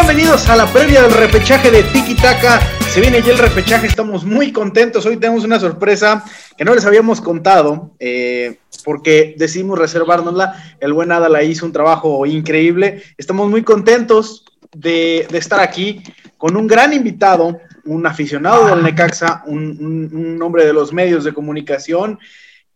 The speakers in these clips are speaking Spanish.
Bienvenidos, a la previa del repechaje de Tiki Taka. Se viene ya el repechaje, estamos muy contentos. Hoy tenemos una sorpresa que no les habíamos contado eh, porque decidimos reservárnosla. El buen Adala hizo un trabajo increíble. Estamos muy contentos de, estar aquí con un gran invitado, un aficionado del Necaxa, un, un hombre de los medios de comunicación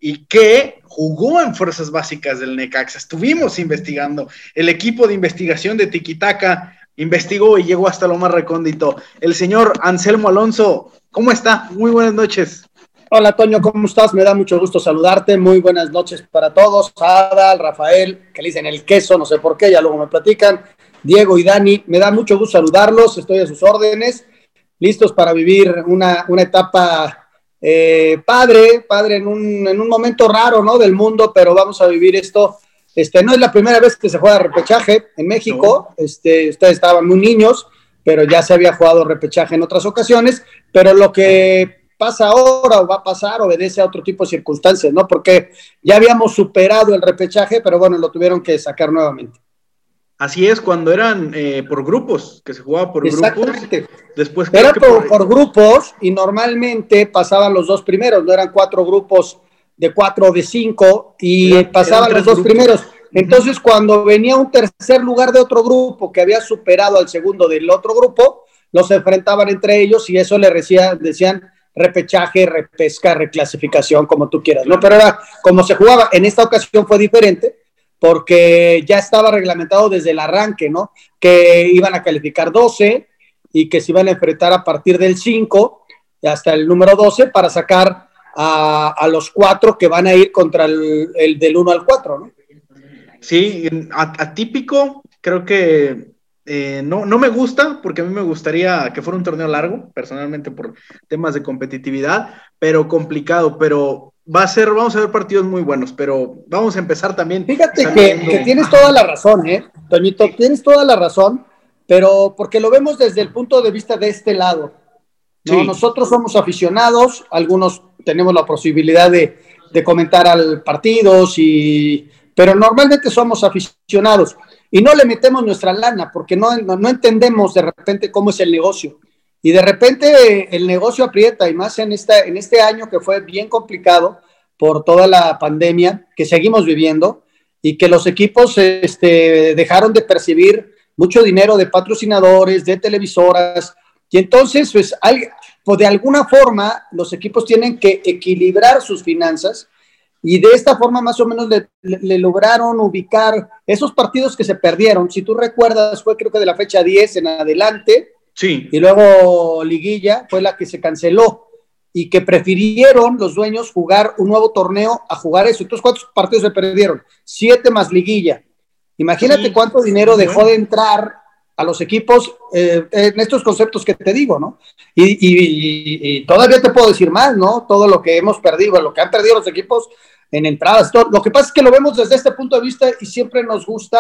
y que jugó en fuerzas básicas del Necaxa. Estuvimos investigando. El equipo de investigación de Tiquitaca investigó y llegó hasta lo más recóndito. El señor Anselmo Alonso, ¿cómo está? Muy buenas noches. Hola, Toño, ¿cómo estás? Me da mucho gusto saludarte. Muy buenas noches para todos. Adal, Rafael, que le dicen el queso, no sé por qué, ya luego me platican. Diego y Dani, me da mucho gusto saludarlos. Estoy a sus órdenes, listos para vivir una, una etapa eh, padre, padre, en un, en un momento raro, ¿no? Del mundo, pero vamos a vivir esto. Este, no es la primera vez que se juega repechaje en México. Este, ustedes estaban muy niños, pero ya se había jugado repechaje en otras ocasiones. Pero lo que pasa ahora o va a pasar obedece a otro tipo de circunstancias, ¿no? Porque ya habíamos superado el repechaje, pero bueno, lo tuvieron que sacar nuevamente. Así es, cuando eran eh, por grupos, que se jugaba por grupos. Después Era por, grupos y normalmente pasaban los dos primeros, no eran cuatro grupos de cuatro o de cinco y pasaban los dos primeros. Entonces, cuando venía un tercer lugar de otro grupo que había superado al segundo del otro grupo, los enfrentaban entre ellos y eso le decía, decían repechaje, repesca, reclasificación, como tú quieras, ¿no? Pero era como se jugaba. En esta ocasión fue diferente porque ya estaba reglamentado desde el arranque, ¿no? Que iban a calificar 12 y que se iban a enfrentar a partir del 5 hasta el número 12 para sacar a, los cuatro que van a ir contra el, del 1 al 4, ¿no? Sí, atípico, creo que eh, no, no me gusta, porque a mí me gustaría que fuera un torneo largo, personalmente por temas de competitividad, pero complicado, pero va a ser, vamos a ver partidos muy buenos, pero vamos a empezar también. Fíjate que, tienes toda la razón, ¿eh? Toñito, tienes toda la razón, pero porque lo vemos desde el punto de vista de este lado. Nosotros somos aficionados, algunos tenemos la posibilidad de, comentar al partidos, y, pero normalmente somos aficionados y no le metemos nuestra lana porque no, no entendemos de repente cómo es el negocio. Y de repente el negocio aprieta, y más en, esta, en este año que fue bien complicado por toda la pandemia que seguimos viviendo y que los equipos este, dejaron de percibir mucho dinero de patrocinadores, de televisoras. Y entonces, pues, pues de alguna forma, los equipos tienen que equilibrar sus finanzas y de esta forma más o menos le, le, lograron ubicar esos partidos que se perdieron. Si tú recuerdas, fue creo que de la fecha 10 en adelante, Sí. Y luego Liguilla fue la que se canceló y que prefirieron los dueños jugar un nuevo torneo a jugar eso. Entonces, ¿cuántos partidos se perdieron? Siete más Liguilla. Imagínate cuánto dinero dejó de entrar a los equipos eh, en estos conceptos que te digo, ¿no? Y, todavía te puedo decir más, ¿no? Todo lo que hemos perdido, lo que han perdido los equipos en entradas. Todo. Lo que pasa es que lo vemos desde este punto de vista y siempre nos gusta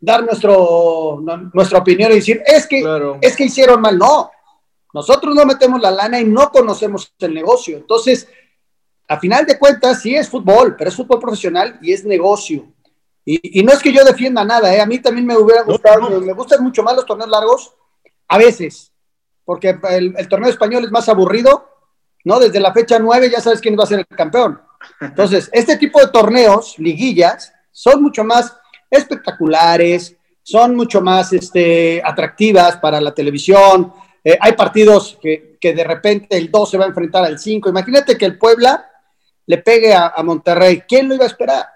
dar nuestro, nuestra opinión y decir, es que, es que hicieron mal. No, nosotros no metemos la lana y no conocemos el negocio. Entonces, a final de cuentas, sí es fútbol, pero es fútbol profesional y es negocio. Y, no es que yo defienda nada, ¿eh? a mí también me hubiera gustado, me, gustan mucho más los torneos largos, a veces, porque el, el, torneo español es más aburrido, ¿no? Desde la fecha 9 ya sabes quién va a ser el campeón. Entonces, este tipo de torneos, liguillas, son mucho más espectaculares, son mucho más este, atractivas para la televisión. Eh, hay partidos que, de repente el 2 se va a enfrentar al 5. Imagínate que el Puebla le pegue a, Monterrey. ¿Quién lo iba a esperar?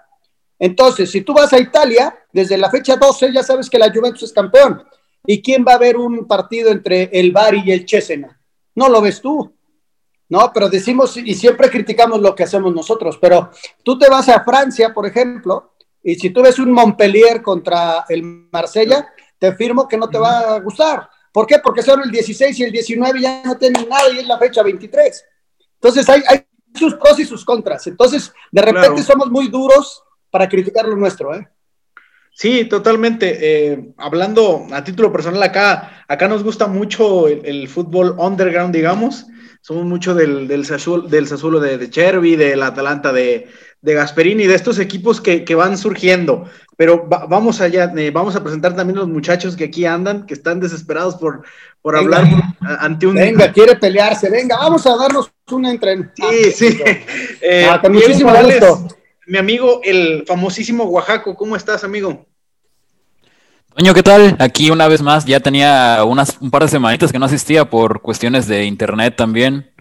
Entonces, si tú vas a Italia, desde la fecha 12 ya sabes que la Juventus es campeón. ¿Y quién va a ver un partido entre el Bari y el Chesena? No lo ves tú. No, pero decimos y siempre criticamos lo que hacemos nosotros, pero tú te vas a Francia, por ejemplo, y si tú ves un Montpellier contra el Marsella, te firmo que no te va a gustar. ¿Por qué? Porque son el 16 y el 19 ya no tienen nada y es la fecha 23. Entonces hay, sus pros y sus contras. Entonces, de repente somos muy duros para criticar lo nuestro, ¿eh? Sí, totalmente. Eh, hablando a título personal, acá, acá nos gusta mucho el, fútbol underground, digamos. Somos mucho del, del, Sassuolo, del de, de Chervi, del Atalanta de, de Gasperini, de estos equipos que, van surgiendo. Pero vamos allá, eh, vamos a presentar también a los muchachos que aquí andan, que están desesperados por, por hablar ante un. Venga, quiere pelearse, venga, vamos a darnos una entre. Sí, sí. Eh, ah, muchísimo gusto. Mi amigo, el famosísimo Oaxaco, ¿cómo estás, amigo? Toño, ¿qué tal? Aquí una vez más, ya tenía unas, un par de semanitas que no asistía por cuestiones de internet también.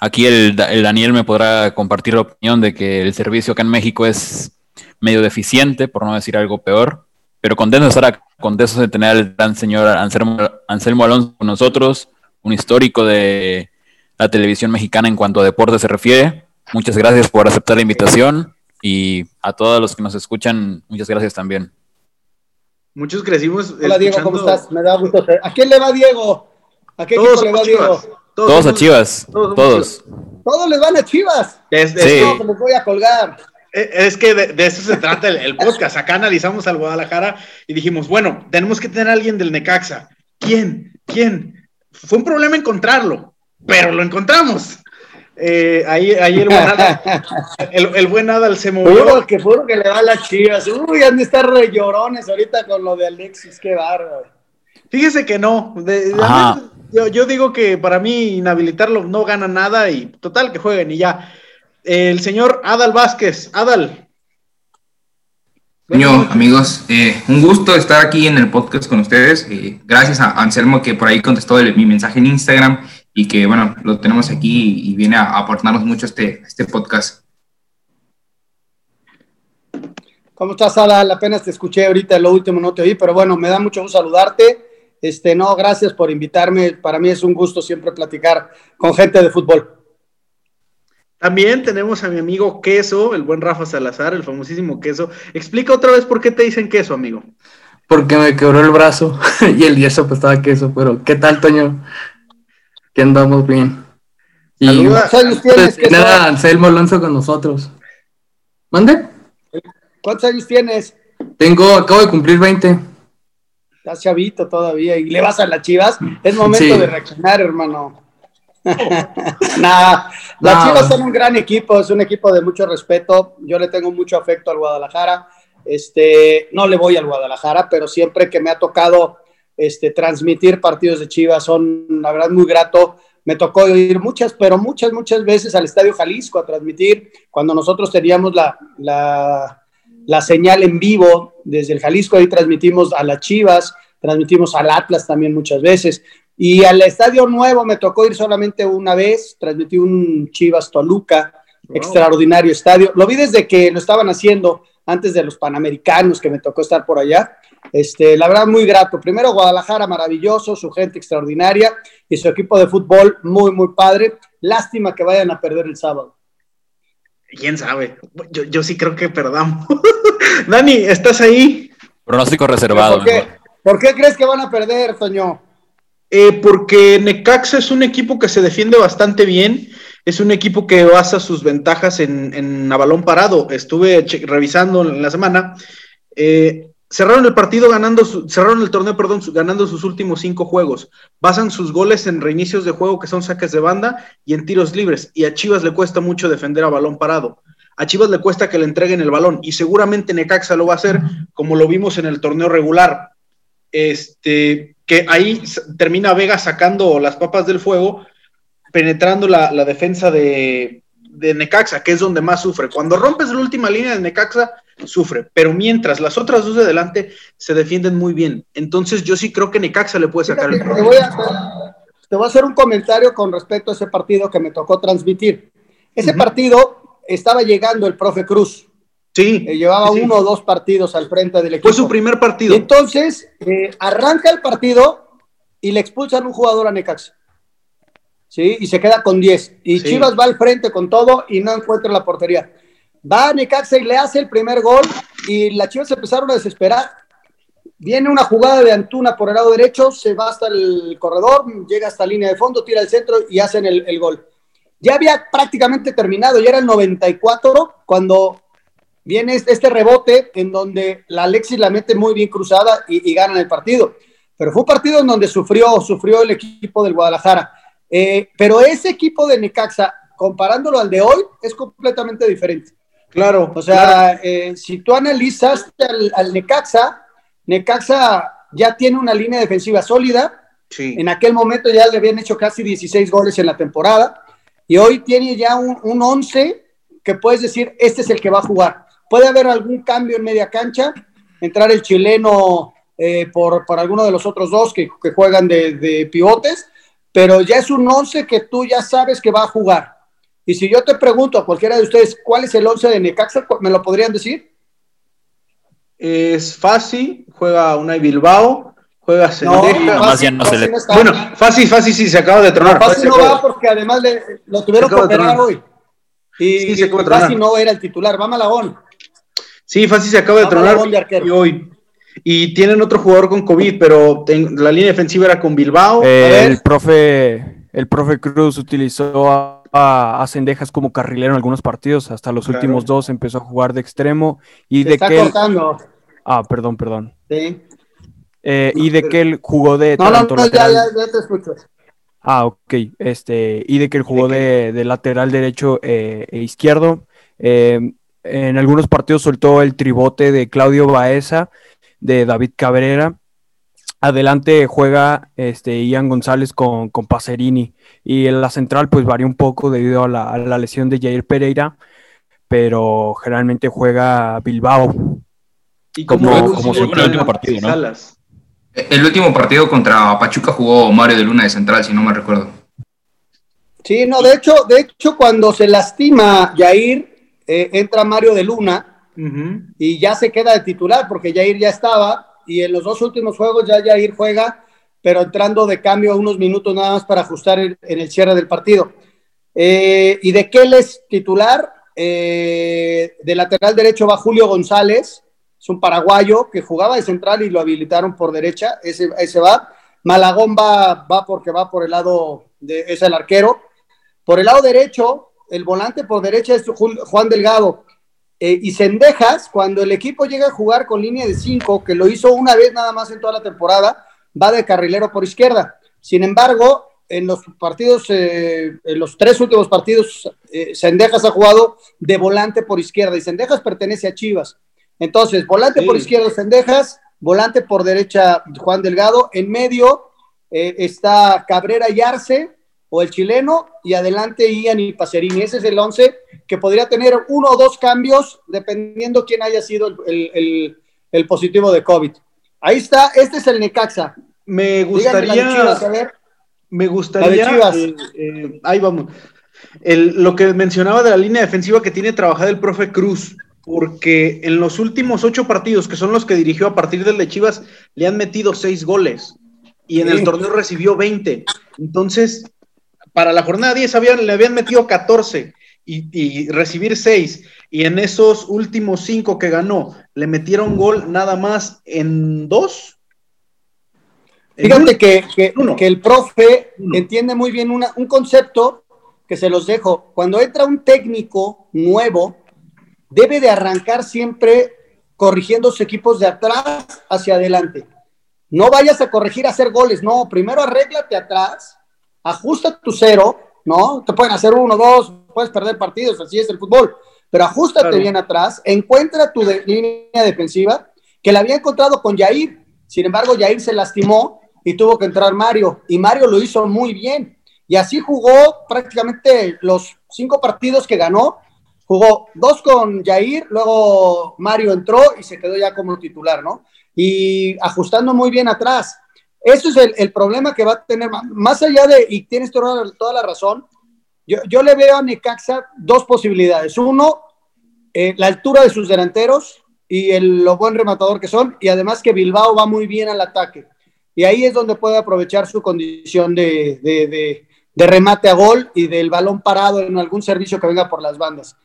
Aquí el, Daniel me podrá compartir la opinión de que el servicio acá en México es medio deficiente, por no decir algo peor. Pero contento de estar acá, contento de tener al gran señor Anselmo, Anselmo Alonso con nosotros, un histórico de la televisión mexicana en cuanto a deporte se refiere. Muchas gracias por aceptar la invitación y a todos los que nos escuchan, muchas gracias también. Muchos crecimos. Hola Diego, ¿cómo estás? Me da gusto. ¿A quién le va Diego? ¿A qué equipo le va Diego? Todos, a Chivas. Todos. Todos. les van a Chivas. Es, sí. no, les voy a colgar. E, es que de, eso se trata el, podcast. Acá analizamos al Guadalajara y dijimos, bueno, tenemos que tener a alguien del Necaxa. ¿Quién? ¿Quién? Fue un problema encontrarlo, pero lo encontramos. Eh, ahí, ahí el buen Adal, el, buen Adal se movió. Puro que puro que le va a las chivas. Uy, han de estar re llorones ahorita con lo de Alexis, qué bárbaro. Fíjese que no. yo, yo, digo que para mí inhabilitarlo no gana nada y total que jueguen y ya. El señor Adal Vázquez, Adal. Bueno, amigos, eh, un gusto estar aquí en el podcast con ustedes. Eh, gracias a Anselmo que por ahí contestó mi mensaje en Instagram y que, bueno, lo tenemos aquí y viene a aportarnos mucho este, este podcast. ¿Cómo estás, Ada? Apenas te escuché ahorita, lo último no te oí, pero bueno, me da mucho gusto saludarte. Este, no, gracias por invitarme. Para mí es un gusto siempre platicar con gente de fútbol. También tenemos a mi amigo Queso, el buen Rafa Salazar, el famosísimo Queso. Explica otra vez por qué te dicen queso, amigo. Porque me quebró el brazo y el yeso pues estaba queso, pero ¿qué tal, Toño? Que andamos bien. Y pues, nada, Anselmo Alonso con nosotros. ¿Mande? ¿Cuántos años tienes? Tengo, acabo de cumplir 20. Estás chavito todavía y le vas a las chivas. Es momento de reaccionar, hermano. Nada, las chivas son un gran equipo, es un equipo de mucho respeto. Yo le tengo mucho afecto al Guadalajara. Este, no le voy al Guadalajara, pero siempre que me ha tocado este, transmitir partidos de Chivas, son la verdad muy grato. Me tocó ir muchas, pero muchas, muchas veces al Estadio Jalisco a transmitir, cuando nosotros teníamos la, la, señal en vivo desde el Jalisco, ahí transmitimos a las Chivas, transmitimos al Atlas también muchas veces. Y al Estadio Nuevo me tocó ir solamente una vez, transmití un Chivas Toluca, extraordinario estadio. Lo vi desde que lo estaban haciendo antes de los Panamericanos, que me tocó estar por allá. Este, la verdad, muy grato. Primero, Guadalajara, maravilloso, su gente extraordinaria y su equipo de fútbol muy, muy padre. Lástima que vayan a perder el sábado. ¿Quién sabe? Yo, sí creo que perdamos. Dani, ¿estás ahí? Pronóstico reservado. ¿Por qué? crees que van a perder, Toño? Eh, porque Necaxa es un equipo que se defiende bastante bien. Es un equipo que basa sus ventajas en, en a balón parado. Estuve revisando en la semana. Eh, cerraron el partido ganando, cerraron el torneo, perdón, ganando sus últimos cinco juegos. Basan sus goles en reinicios de juego que son saques de banda y en tiros libres. Y a Chivas le cuesta mucho defender a balón parado. A Chivas le cuesta que le entreguen el balón y seguramente Necaxa lo va a hacer como lo vimos en el torneo regular. Este, que ahí termina Vega sacando las papas del fuego, penetrando la, defensa de, de Necaxa, que es donde más sufre. Cuando rompes la última línea de Necaxa, sufre, pero mientras las otras dos de adelante se defienden muy bien. Entonces yo sí creo que Necaxa le puede sacar el te voy, a, te voy a hacer un comentario con respecto a ese partido que me tocó transmitir. Ese partido estaba llegando el profe Cruz. Sí. Eh, llevaba uno o dos partidos al frente del equipo. Fue su primer partido. entonces eh, arranca el partido y le expulsan un jugador a Necaxa. ¿Sí? Y se queda con 10. Y Chivas va al frente con todo y no encuentra la portería. Va a Necaxa y le hace el primer gol y las Chivas empezaron a desesperar. Viene una jugada de Antuna por el lado derecho, se va hasta el corredor, llega hasta la línea de fondo, tira el centro y hacen el, gol. Ya había prácticamente terminado, ya era el 94 cuando viene este, este rebote en donde la Alexis la mete muy bien cruzada y, y ganan el partido. Pero fue un partido en donde sufrió, sufrió el equipo del Guadalajara. Eh, pero ese equipo de Necaxa, comparándolo al de hoy, es completamente diferente Claro. O sea, eh, si tú analizas al, Necaxa, Necaxa ya tiene una línea defensiva sólida. Sí. En aquel momento ya le habían hecho casi 16 goles en la temporada. Y hoy tiene ya un, un 11 que puedes decir, este es el que va a jugar. Puede haber algún cambio en media cancha, entrar el chileno eh, por, por, alguno de los otros dos que, juegan de, pivotes, pero ya es un 11 que tú ya sabes que va a jugar. Y si yo te pregunto a cualquiera de ustedes cuál es el 11 de Necaxa, ¿me lo podrían decir? Es fácil, juega Unai Bilbao, juega Sendeja. No, Bueno, fácil, fácil sí, se acaba de tronar. Fácil no va porque además lo tuvieron que operar hoy. Y sí, fácil no era el titular, va Malagón. Sí, fácil se acaba de tronar hoy. Y tienen otro jugador con COVID, pero la línea defensiva era con Bilbao. el profe, el profe Cruz utilizó a, a, Cendejas como carrilero en algunos partidos, hasta los últimos dos empezó a jugar de extremo y de está que Ah, perdón, perdón. Sí. Eh, y de que él jugó de no, no, no, ya, ya, ya, te escucho. Ah, ok. Este, y de que él jugó de, de lateral derecho eh, e izquierdo. Eh, en algunos partidos soltó el tribote de Claudio Baeza de David Cabrera. Adelante juega este, Ian González con, con Pacerini. Y en la central, pues varía un poco debido a la, lesión de Jair Pereira, pero generalmente juega Bilbao. Y como, como, el último partido, ¿no? El último partido contra Pachuca jugó Mario de Luna de central, si no me recuerdo. Sí, no, de hecho, de hecho, cuando se lastima Jair, eh, entra Mario de Luna y ya se queda de titular porque Jair ya estaba y en los dos últimos juegos ya Jair juega, pero entrando de cambio a unos minutos nada más para ajustar en, el cierre del partido. Eh, ¿Y de qué es titular? Eh, de lateral derecho va Julio González, es un paraguayo que jugaba de central y lo habilitaron por derecha, ese, ese va. Malagón va, va porque va por el lado, de, es el arquero. Por el lado derecho, el volante por derecha es Juan Delgado, eh, y Cendejas, cuando el equipo llega a jugar con línea de 5, que lo hizo una vez nada más en toda la temporada, va de carrilero por izquierda. Sin embargo, en los partidos, eh, en los tres últimos partidos, eh, Cendejas ha jugado de volante por izquierda y Cendejas pertenece a Chivas. Entonces, volante por izquierda Cendejas, volante por derecha Juan Delgado, en medio está Cabrera y Arce, o el chileno, y adelante Ian y Pacerini. Ese es el 11 que podría tener uno o dos cambios dependiendo quién haya sido el, positivo de COVID. Ahí está, este es el Necaxa. Me gustaría. Me gustaría. Eh, eh, ahí vamos. lo que mencionaba de la línea defensiva que tiene trabajada el profe Cruz, porque en los últimos ocho partidos, que son los que dirigió a partir del de Chivas, le han metido seis goles y en el torneo recibió 20. Entonces, para la jornada 10 habían, le habían metido 14 y, recibir 6. Y en esos últimos 5 que ganó, le metieron gol nada más en 2. Fíjate que, que, el profe entiende muy bien un concepto que se los dejo. Cuando entra un técnico nuevo, debe de arrancar siempre corrigiendo sus equipos de atrás hacia adelante. No vayas a corregir a hacer goles, no, primero arréglate atrás ajusta tu cero, ¿no? Te pueden hacer uno, dos, puedes perder partidos, así es el fútbol, pero ajustate bien atrás, encuentra tu línea defensiva, que la había encontrado con Jair, sin embargo, Jair se lastimó y tuvo que entrar Mario, y Mario lo hizo muy bien, y así jugó prácticamente los cinco partidos que ganó, jugó dos con Jair, luego Mario entró y se quedó ya como titular, ¿no? Y ajustando muy bien atrás. Eso es el, problema que va a tener, más allá de, y tienes toda, la razón, yo, le veo a Necaxa dos posibilidades. Uno, eh, la altura de sus delanteros y el, lo buen rematador que son, y además que Bilbao va muy bien al ataque. Y ahí es donde puede aprovechar su condición de, remate a gol y del balón parado en algún servicio que venga por las bandas.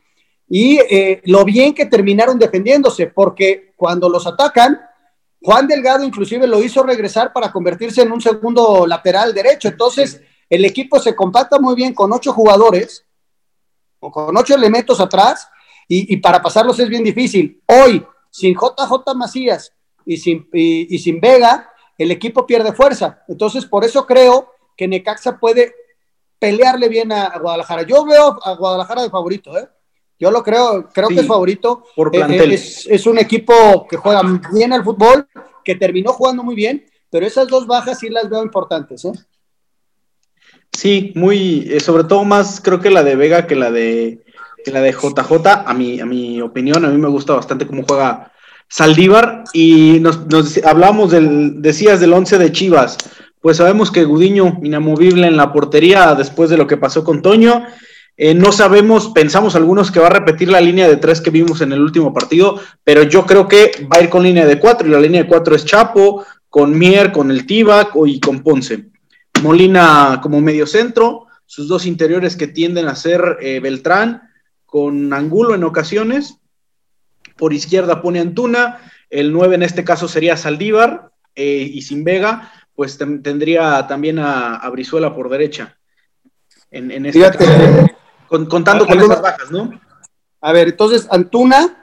Y eh, lo bien que terminaron defendiéndose, porque cuando los atacan, Juan Delgado inclusive lo hizo regresar para convertirse en un segundo lateral derecho. Entonces, el equipo se compacta muy bien con ocho jugadores, o con ocho elementos atrás, y, para pasarlos es bien difícil. Hoy, sin JJ Macías y sin, y, sin Vega, el equipo pierde fuerza. Entonces, por eso creo que Necaxa puede pelearle bien a, Guadalajara. Yo veo a Guadalajara de favorito, ¿eh? Yo lo creo, creo que es favorito. Por eh, plantel. Es, un equipo que juega bien al fútbol, que terminó jugando muy bien, pero esas dos bajas sí las veo importantes, ¿eh? Sí, muy, eh, sobre todo más creo que la de Vega que la de la de JJ, a mi, a mi opinión, a mí me gusta bastante cómo juega Saldívar y nos, nos hablamos del, decías del 11 de Chivas, pues sabemos que Gudiño inamovible en la portería después de lo que pasó con Toño, eh, no sabemos, pensamos algunos que va a repetir la línea de tres que vimos en el último partido, pero yo creo que va a ir con línea de cuatro y la línea de cuatro es Chapo, con Mier, con el Tibac y con Ponce. Molina como medio centro, sus dos interiores que tienden a ser eh, Beltrán, con Angulo en ocasiones. Por izquierda pone Antuna, el 9 en este caso sería Saldívar, eh, y sin Vega, pues tendría también a, Brizuela por derecha. En, este contando con esas bajas, ¿no? A ver, entonces Antuna,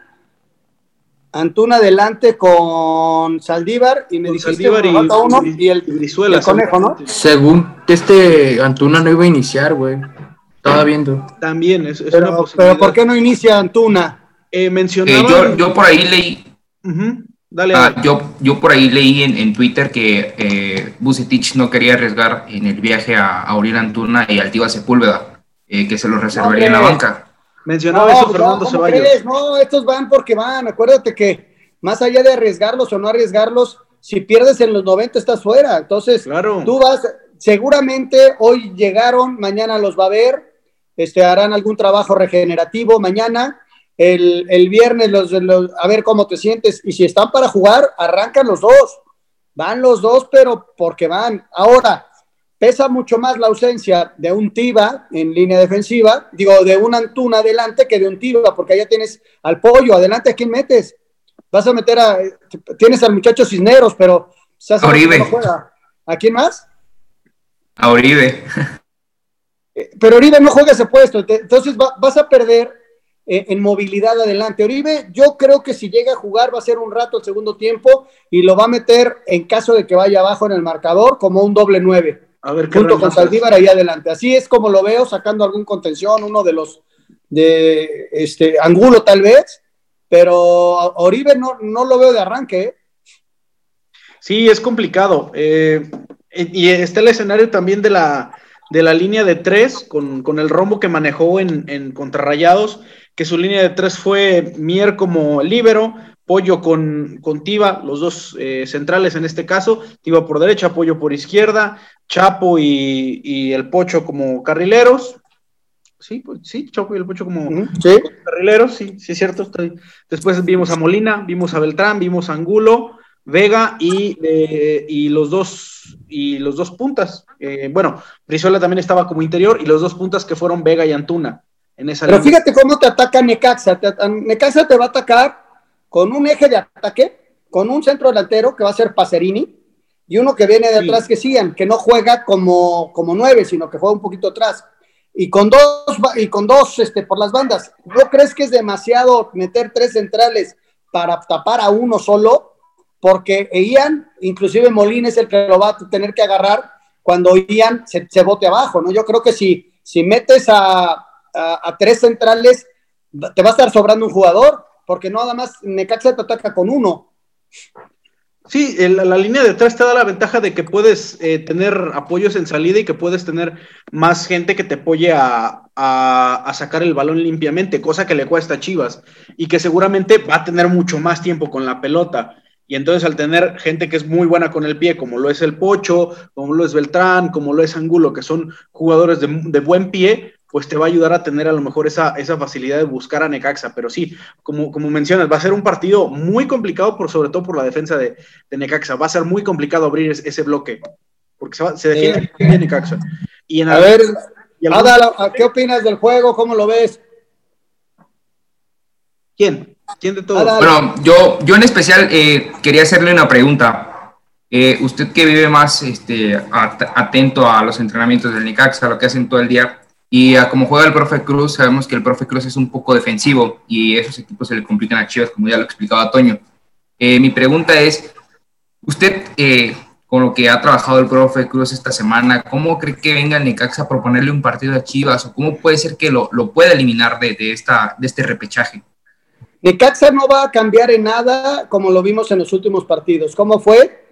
Antuna adelante con Saldívar y me dijiste Saldívar y, uno, y, el, Brizuela, conejo, ¿no? Según este Antuna no iba a iniciar, güey. Estaba viendo. También es, pero, pero ¿por qué no inicia Antuna? Eh, mencionaba... yo, yo, por ahí leí. Dale, ah, yo, yo por ahí leí en, en Twitter que eh, Bucetich no quería arriesgar en el viaje a, a Antuna y Altiva Sepúlveda, eh, que se lo reservaría en la banca. Mencionaba eso Fernando Ceballos. No, estos van porque van. Acuérdate que más allá de arriesgarlos o no arriesgarlos, si pierdes en los 90 estás fuera. Entonces, claro. tú vas, seguramente hoy llegaron, mañana los va a ver, este, harán algún trabajo regenerativo mañana. El, el viernes, los, a ver cómo te sientes. Y si están para jugar, arrancan los dos. Van los dos, pero porque van. Ahora, Pesa mucho más la ausencia de un Tiba en línea defensiva, digo, de un Antuna adelante que de un Tiba, porque allá tienes al pollo, adelante, ¿a quién metes? Vas a meter a, tienes al muchacho Cisneros, pero a Oribe. ¿A quién más? A Oribe. Eh, pero Oribe no juega ese puesto, entonces vas a perder eh, en movilidad adelante. Oribe, yo creo que si llega a jugar va a ser un rato el segundo tiempo y lo va a meter en caso de que vaya abajo en el marcador como un doble nueve. A ver, junto con Saldívar ahí adelante. Así es como lo veo, sacando algún contención, uno de los de este Angulo tal vez, pero Oribe no, no lo veo de arranque. ¿eh? Sí, es complicado. Eh, y está el escenario también de la, de la línea de tres, con, con el rombo que manejó en, en contrarrayados, que su línea de tres fue Mier como líbero, Pollo con, con Tiva, los dos eh, centrales en este caso, Tiva por derecha, Pollo por izquierda, Chapo y, el Pocho como carrileros. Sí, pues, sí, Chapo y el Pocho como, carrileros, sí, sí es cierto. Después vimos a Molina, vimos a Beltrán, vimos a Angulo, Vega y, eh, y los dos y los dos puntas. Eh, bueno, Brizuela también estaba como interior y los dos puntas que fueron Vega y Antuna. En esa Pero fíjate cómo te ataca Necaxa. Necaxa te va a atacar con un eje de ataque, con un centro delantero que va a ser Pacerini y uno que viene de atrás que sigan, que no juega como, como nueve, sino que juega un poquito atrás. Y con dos, y con dos este, por las bandas. ¿No crees que es demasiado meter tres centrales para tapar a uno solo? Porque Ian, inclusive Molina es el que lo va a tener que agarrar cuando Ian se, se bote abajo, ¿no? Yo creo que si, si metes a, a tres centrales, te va a estar sobrando un jugador porque nada más Necaxa te ataca con uno. Sí, la, línea de atrás te da la ventaja de que puedes eh, tener apoyos en salida y que puedes tener más gente que te apoye a, sacar el balón limpiamente, cosa que le cuesta a Chivas y que seguramente va a tener mucho más tiempo con la pelota. Y entonces al tener gente que es muy buena con el pie, como lo es el Pocho, como lo es Beltrán, como lo es Angulo, que son jugadores de buen pie, pues te va a ayudar a tener a lo mejor esa, esa facilidad de buscar a Necaxa. Pero sí, como, como mencionas, va a ser un partido muy complicado, por, sobre todo por la defensa de, Necaxa. Va a ser muy complicado abrir ese, bloque, porque se, se defiende bien Necaxa. Y en a ver, ¿qué opinas del juego? ¿Cómo lo ves? ¿Quién? ¿Quién de todos? Bueno, yo, yo en especial eh, quería hacerle una pregunta. Eh, usted que vive más este, atento a los entrenamientos del Necaxa, a lo que hacen todo el día, y como juega el profe Cruz, sabemos que el profe Cruz es un poco defensivo y esos equipos se le complican a Chivas, como ya lo explicaba Toño. Eh, mi pregunta es, ¿usted eh, con lo que ha trabajado el profe Cruz esta semana, ¿cómo cree que venga el Necaxa a proponerle un partido a Chivas o cómo puede ser que lo, lo pueda eliminar de, de, esta, de este repechaje? Necaxa no va a cambiar en nada como lo vimos en los últimos partidos. ¿Cómo fue?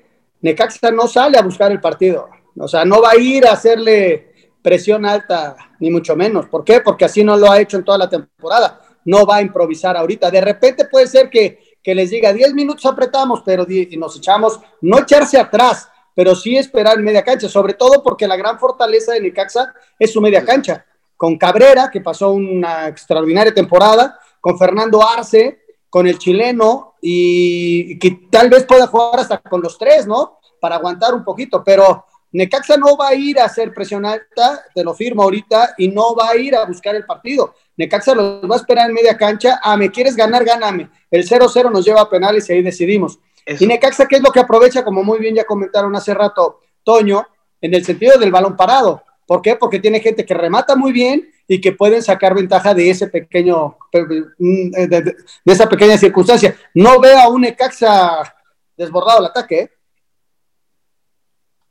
Necaxa no sale a buscar el partido. O sea, no va a ir a hacerle presión alta, ni mucho menos. ¿Por qué? Porque así no lo ha hecho en toda la temporada. No va a improvisar ahorita. De repente puede ser que, les diga 10 minutos apretamos, pero y nos echamos, no echarse atrás, pero sí esperar en media cancha, sobre todo porque la gran fortaleza de Necaxa es su media cancha. Con Cabrera, que pasó una extraordinaria temporada, con Fernando Arce, con el chileno, y que tal vez pueda jugar hasta con los tres, ¿no? Para aguantar un poquito, pero Necaxa no va a ir a hacer presión alta, te lo firmo ahorita, y no va a ir a buscar el partido. Necaxa los va a esperar en media cancha. Ah, me quieres ganar, gáname. El 0-0 nos lleva a penales y ahí decidimos. Y Necaxa, ¿qué es lo que aprovecha? Como muy bien ya comentaron hace rato, Toño, en el sentido del balón parado. ¿Por qué? Porque tiene gente que remata muy bien y que pueden sacar ventaja de ese pequeño, de, esa pequeña circunstancia. No veo a un Necaxa desbordado el ataque, ¿eh?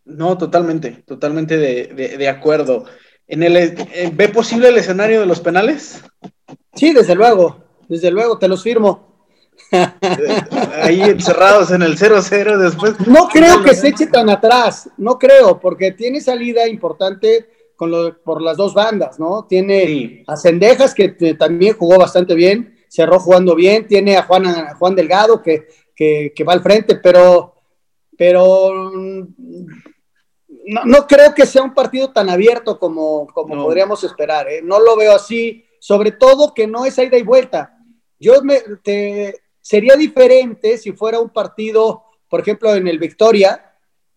No, totalmente, totalmente de, acuerdo. ¿En el, eh, ¿Ve posible el escenario de los penales? Sí, desde luego, desde luego, te los firmo. Ahí encerrados en el 0-0 después. No creo que se eche tan atrás, no creo, porque tiene salida importante con lo, por las dos bandas, ¿no? Tiene a Cendejas, que también jugó bastante bien, cerró jugando bien, tiene a Juan, Juan Delgado, que, que, va al frente, pero, pero no, creo que sea un partido tan abierto como, como podríamos esperar. ¿eh? No lo veo así, sobre todo que no es ida y vuelta. Yo me, sería diferente si fuera un partido, por ejemplo, en el Victoria,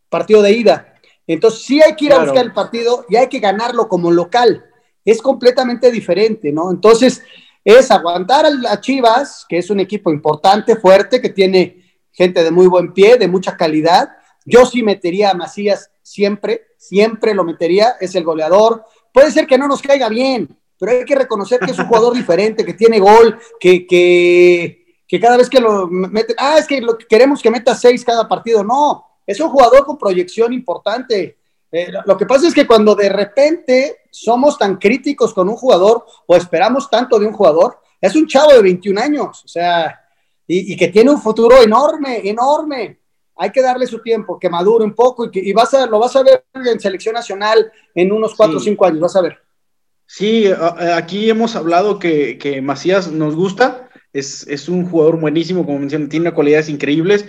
partido de ida. Entonces sí hay que ir a buscar el partido y hay que ganarlo como local. Es completamente diferente, ¿no? Entonces es aguantar a Chivas, que es un equipo importante, fuerte, que tiene gente de muy buen pie, de mucha calidad. Yo sí metería a Macías siempre, siempre lo metería, es el goleador. Puede ser que no nos caiga bien, pero hay que reconocer que es un jugador diferente, que tiene gol, que, que, cada vez que lo mete, ah, es que lo, queremos que meta seis cada partido. No, es un jugador con proyección importante. Eh, lo que pasa es que cuando de repente somos tan críticos con un jugador o esperamos tanto de un jugador, es un chavo de 21 años, o sea, y que tiene un futuro enorme, enorme hay que darle su tiempo, que madure un poco y, que, y vas a, lo vas a ver en selección nacional en unos cuatro o cinco años, vas a ver. Sí, aquí hemos hablado que, que Macías nos gusta, es, es, un jugador buenísimo, como mencioné, tiene cualidades increíbles,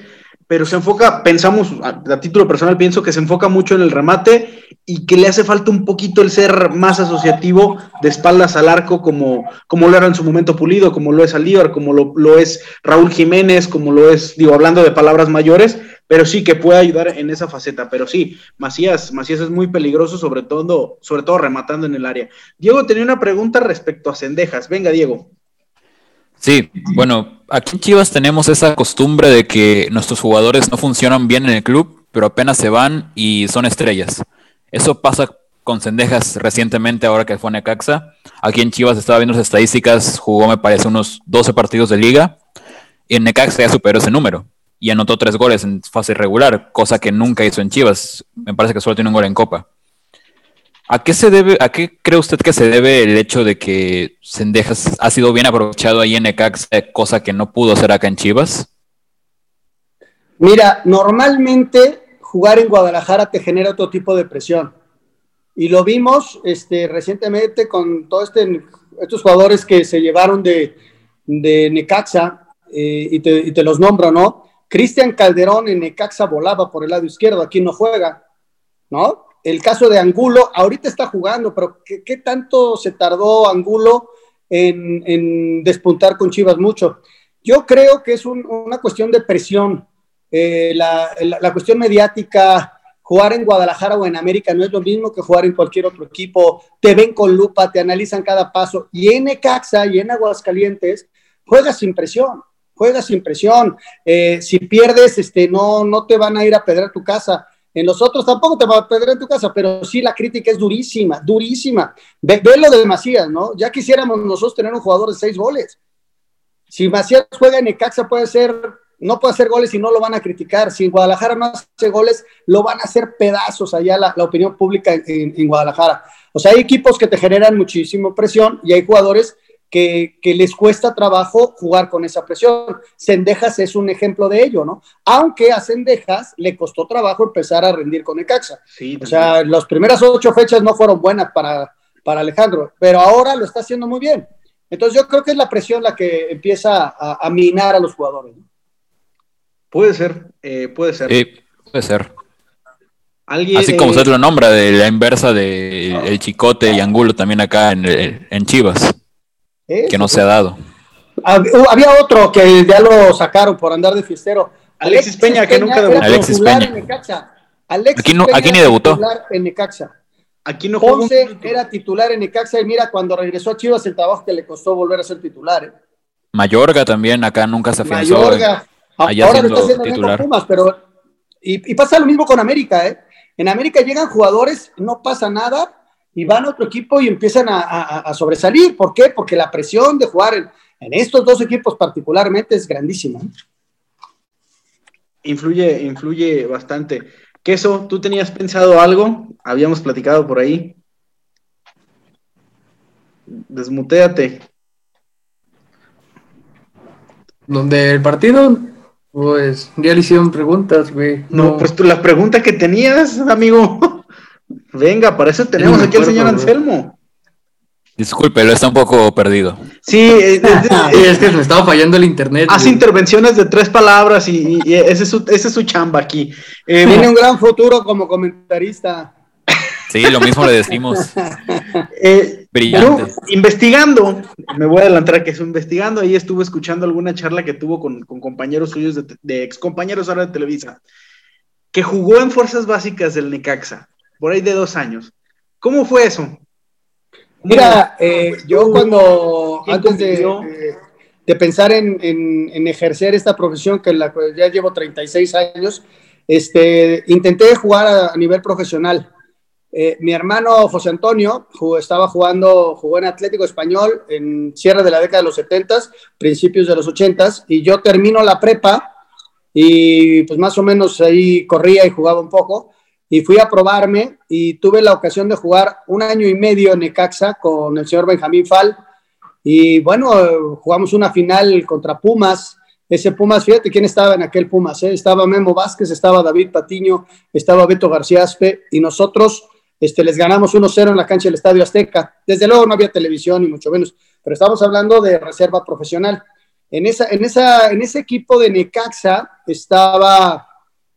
pero se enfoca, pensamos, a, título personal pienso que se enfoca mucho en el remate y que le hace falta un poquito el ser más asociativo de espaldas al arco como, como lo era en su momento Pulido, como lo es Alíbar, como lo, lo es Raúl Jiménez, como lo es, digo, hablando de palabras mayores, pero sí que puede ayudar en esa faceta. Pero sí, Macías, Macías es muy peligroso, sobre todo, sobre todo rematando en el área. Diego tenía una pregunta respecto a Cendejas. Venga, Diego. Sí, bueno, aquí en Chivas tenemos esa costumbre de que nuestros jugadores no funcionan bien en el club, pero apenas se van y son estrellas. Eso pasa con Cendejas recientemente, ahora que fue a Necaxa. Aquí en Chivas estaba viendo las estadísticas, jugó me parece unos 12 partidos de liga, y en Necaxa ya superó ese número y anotó tres goles en fase regular, cosa que nunca hizo en Chivas. Me parece que solo tiene un gol en Copa. ¿A qué se debe, a qué cree usted que se debe el hecho de que Sendejas ha sido bien aprovechado ahí en Necaxa, cosa que no pudo hacer acá en Chivas? Mira, normalmente jugar en Guadalajara te genera otro tipo de presión. Y lo vimos este, recientemente con todos este, estos jugadores que se llevaron de, Necaxa, eh, y, te, y te los nombro, ¿no? Cristian Calderón en Necaxa volaba por el lado izquierdo, aquí no juega, ¿no? El caso de Angulo, ahorita está jugando, pero ¿qué, tanto se tardó Angulo en, despuntar con Chivas mucho? Yo creo que es una cuestión de presión. Eh, la, cuestión mediática, jugar en Guadalajara o en América no es lo mismo que jugar en cualquier otro equipo. Te ven con lupa, te analizan cada paso. Y en Necaxa y en Aguascalientes juegas sin presión juegas sin presión. Eh, si pierdes, este, no, no te van a ir a pedrar tu casa. En los otros tampoco te van a pedrar en tu casa, pero sí la crítica es durísima, durísima. Ve, lo de Macías, ¿no? Ya quisiéramos nosotros tener un jugador de seis goles. Si Macías juega en Necaxa puede ser no puede hacer goles y no lo van a criticar. Si en Guadalajara no hace goles, lo van a hacer pedazos allá la, opinión pública en, Guadalajara. O sea, hay equipos que te generan muchísima presión y hay jugadores que, les cuesta trabajo jugar con esa presión. Sendejas es un ejemplo de ello, ¿no? Aunque a Sendejas le costó trabajo empezar a rendir con Necaxa. Sí, o sea, las primeras ocho fechas no fueron buenas para, para Alejandro, pero ahora lo está haciendo muy bien. Entonces yo creo que es la presión la que empieza a, a minar a los jugadores. ¿no? Puede ser, eh, puede ser. Sí, puede ser. Así como usted lo nombra, de la inversa de el Chicote y Angulo también acá en, en Chivas, que no se ha dado. Uh, había otro que ya lo sacaron por andar de fiestero. Alexis, Peña, que nunca debutó. Alexis Peña. aquí, no, aquí ni debutó. En Necaxa. Aquí no jugó Ponce era titular en Necaxa y mira, cuando regresó a Chivas el trabajo que le costó volver a ser titular. ¿eh? Mayorga también, acá nunca se afianzó. Mayorga. Ahora lo está haciendo titular. Pumas, pero y, pasa lo mismo con América, ¿eh? En América llegan jugadores, no pasa nada, y van a otro equipo y empiezan a, sobresalir. ¿Por qué? Porque la presión de jugar en, estos dos equipos particularmente es grandísima. Influye, influye bastante. Queso, ¿tú tenías pensado algo? Habíamos platicado por ahí. Desmuteate. Donde el partido pues ya le hicieron preguntas, güey. No, pues tú la pregunta que tenías, amigo. Venga, para eso tenemos aquí al señor Anselmo. Disculpe, lo está un poco perdido. Sí, es, que me estaba fallando el internet. Hace intervenciones de tres palabras y, ese, es su, ese, es su, chamba aquí. Eh, Tiene un gran futuro como comentarista. Sí, lo mismo le decimos. Eh, Brillante. investigando, me voy a adelantar que es investigando, ahí estuve escuchando alguna charla que tuvo con, compañeros suyos, de, de ex compañeros ahora de Televisa, que jugó en Fuerzas Básicas del Necaxa, por ahí de dos años. ¿Cómo fue eso? Mira, eh, yo cuando, antes de, de, pensar en, en, ejercer esta profesión, que la, ya llevo 36 años, este, intenté jugar a nivel profesional. Eh, mi hermano José Antonio estaba jugando, jugó en Atlético Español en cierre de la década de los 70, principios de los 80 y yo termino la prepa y pues más o menos ahí corría y jugaba un poco y fui a probarme y tuve la ocasión de jugar un año y medio en Necaxa con el señor Benjamín Fal y bueno, jugamos una final contra Pumas. Ese Pumas, fíjate quién estaba en aquel Pumas, ¿eh? estaba Memo Vázquez, estaba David Patiño, estaba Beto García Aspe y nosotros este, les ganamos 1-0 en la cancha del Estadio Azteca. Desde luego no había televisión, ni mucho menos, pero estamos hablando de reserva profesional. En, esa, en, esa, en ese equipo de Necaxa estaba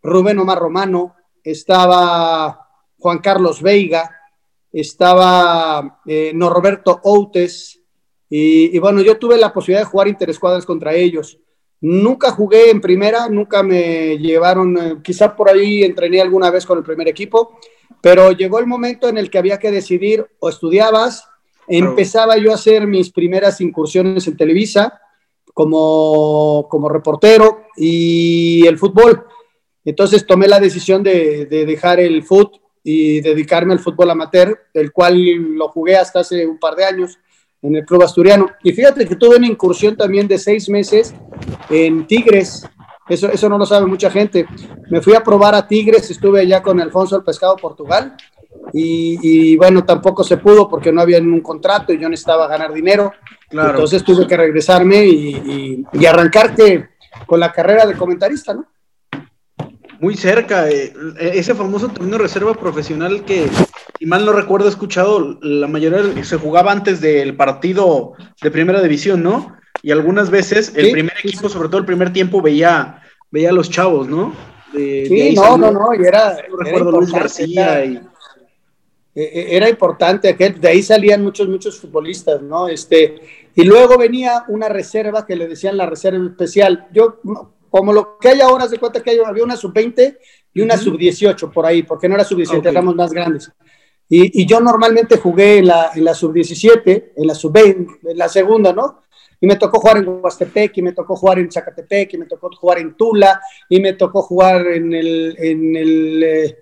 Rubén Omar Romano, estaba Juan Carlos Veiga, estaba eh, Norberto Outes, y, bueno, yo tuve la posibilidad de jugar interescuadras contra ellos. Nunca jugué en primera, nunca me llevaron, eh, quizá por ahí entrené alguna vez con el primer equipo, pero llegó el momento en el que había que decidir o estudiabas, empezaba yo a hacer mis primeras incursiones en Televisa como, como reportero y el fútbol. Entonces tomé la decisión de, dejar el fútbol y dedicarme al fútbol amateur, el cual lo jugué hasta hace un par de años en el club asturiano. Y fíjate que tuve una incursión también de seis meses en Tigres, eso, eso no lo sabe mucha gente. Me fui a probar a Tigres, estuve allá con Alfonso el Pescado Portugal. Y, bueno, tampoco se pudo porque no había ningún contrato y yo necesitaba ganar dinero. Entonces tuve que regresarme y, y, arrancar con la carrera de comentarista, ¿no? Muy cerca, eh, ese famoso torneo reserva profesional que, si mal no recuerdo, he escuchado, la mayoría se jugaba antes del partido de primera división, ¿no? y algunas veces el primer equipo, sobre todo el primer tiempo, veía, veía a los chavos, ¿no? sí, no, no, no, y era. recuerdo Luis García y. E, e, era importante aquel, de ahí salían muchos, muchos futbolistas, ¿no? Este, y luego venía una reserva que le decían la reserva especial. Yo, como lo que hay ahora, se cuenta que había una sub-20 y una sub-18 por ahí, porque no era sub-17, éramos más grandes. Y, y, yo normalmente jugué en la, en la sub-17, en la sub-20, en la segunda, ¿no? y me tocó jugar en Huastepec, y me tocó jugar en Zacatepec, y me tocó jugar en Tula, y me tocó jugar en, el, en, el, eh,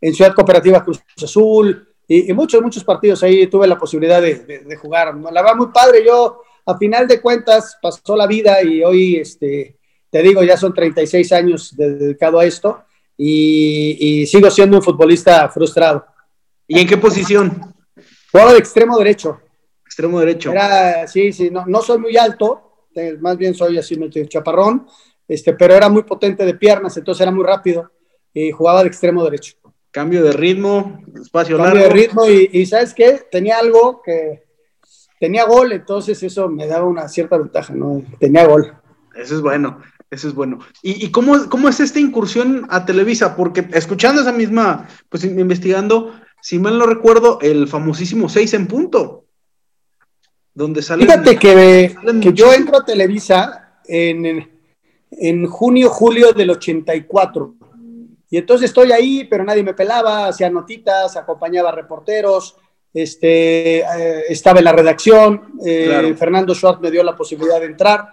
en Ciudad Cooperativa Cruz Azul, y, muchos, muchos partidos ahí tuve la posibilidad de, de, jugar. La verdad, muy padre. Yo, a final de cuentas, pasó la vida y hoy este, te digo, ya son 36 años dedicado a esto y, sigo siendo un futbolista frustrado. ¿Y en qué posición? Juego de extremo derecho. Extremo derecho. sí, sí, no, no soy muy alto, más bien soy así medio chaparrón, este, pero era muy potente de piernas, entonces era muy rápido y jugaba de extremo derecho. Cambio de ritmo, espacio Cambio de ritmo y, y, ¿sabes qué? Tenía algo que tenía gol, entonces eso me daba una cierta ventaja, ¿no? Tenía gol. Eso es bueno. Eso es bueno. ¿Y, cómo, cómo, es esta incursión a Televisa? Porque escuchando esa misma, pues investigando, si mal no recuerdo, el famosísimo 6 en punto. Donde sale. Fíjate que, que yo entro a Televisa en, en junio, julio del 84. Y entonces estoy ahí, pero nadie me pelaba, hacía notitas, acompañaba a reporteros, este, eh, estaba en la redacción, eh, Fernando Schwartz me dio la posibilidad de entrar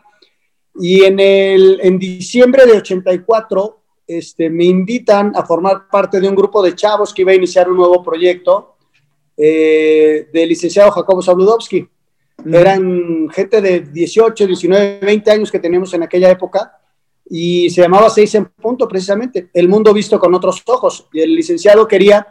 y en, el, en diciembre de 84 este, me invitan a formar parte de un grupo de chavos que iba a iniciar un nuevo proyecto eh, del licenciado Jacobo Sabludowski. Eran gente de 18, 19, 20 años que teníamos en aquella época y se llamaba Seis en Punto precisamente, el mundo visto con otros ojos. Y el licenciado quería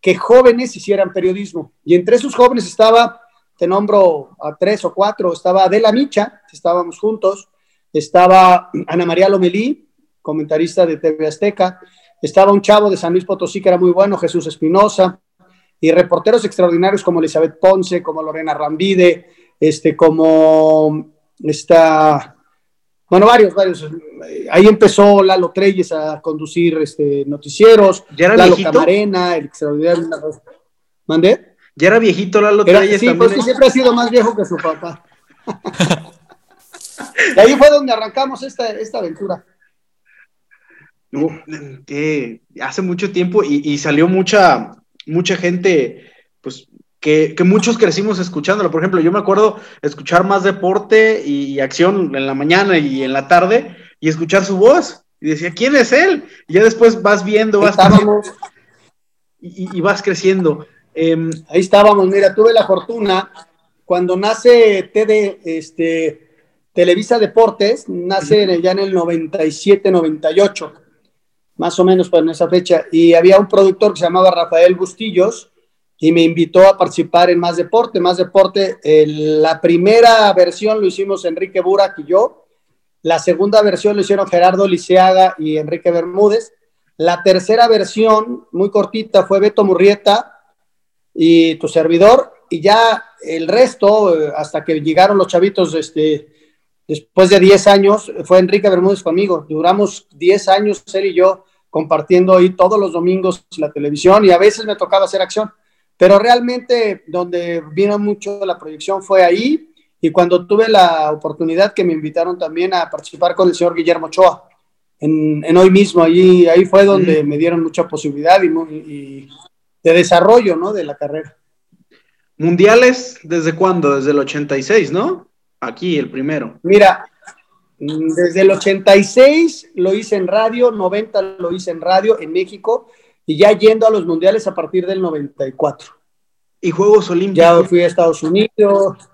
que jóvenes hicieran periodismo. Y entre esos jóvenes estaba, te nombro a tres o cuatro, estaba Adela Micha, estábamos juntos, estaba Ana María Lomelí, comentarista de TV Azteca, estaba un chavo de San Luis Potosí que era muy bueno, Jesús Espinosa, y reporteros extraordinarios como Elizabeth Ponce, como Lorena Rambide, este, como está, bueno, varios, varios. Ahí empezó Lalo Treyes a conducir este, noticieros, ¿Ya era Lalo Camarena, el extraordinario. ¿Mandé? Ya era viejito Lalo Treyes. Sí, pues ¿eh? siempre ha sido más viejo que su papá. Y ahí fue donde arrancamos esta, esta aventura. que hace mucho tiempo y, salió mucha, mucha gente, pues, que, muchos crecimos escuchándolo. Por ejemplo, yo me acuerdo escuchar más deporte y, acción en la mañana y en la tarde y escuchar su voz. Y decía, ¿quién es él? Y ya después vas viendo, vas y, vas creciendo. Em, ahí estábamos, mira, tuve la fortuna cuando nace TD, este, Televisa Deportes nace ya en el 97, 98, más o menos en esa fecha, y había un productor que se llamaba Rafael Bustillos y me invitó a participar en Más Deporte. Más Deporte, la primera versión lo hicimos Enrique Burak y yo, la segunda versión lo hicieron Gerardo Liceaga y Enrique Bermúdez, la tercera versión, muy cortita, fue Beto Murrieta y tu servidor, y ya el resto, eh, hasta que llegaron los chavitos, este, Después de 10 años, fue Enrique Bermúdez conmigo. Duramos 10 años, él y yo, compartiendo ahí todos los domingos la televisión y a veces me tocaba hacer acción. Pero realmente donde vino mucho la proyección fue ahí y cuando tuve la oportunidad que me invitaron también a participar con el señor Guillermo Ochoa, en, hoy mismo, ahí, ahí fue donde me dieron mucha posibilidad y, y, de desarrollo ¿no? de la carrera. ¿Mundiales desde cuándo? Desde el 86, ¿no? Aquí, el primero. Mira, desde el 86 lo hice en radio, 90 lo hice en radio en México y ya yendo a los mundiales a partir del 94. ¿Y Juegos Olímpicos? Ya fui a Estados Unidos.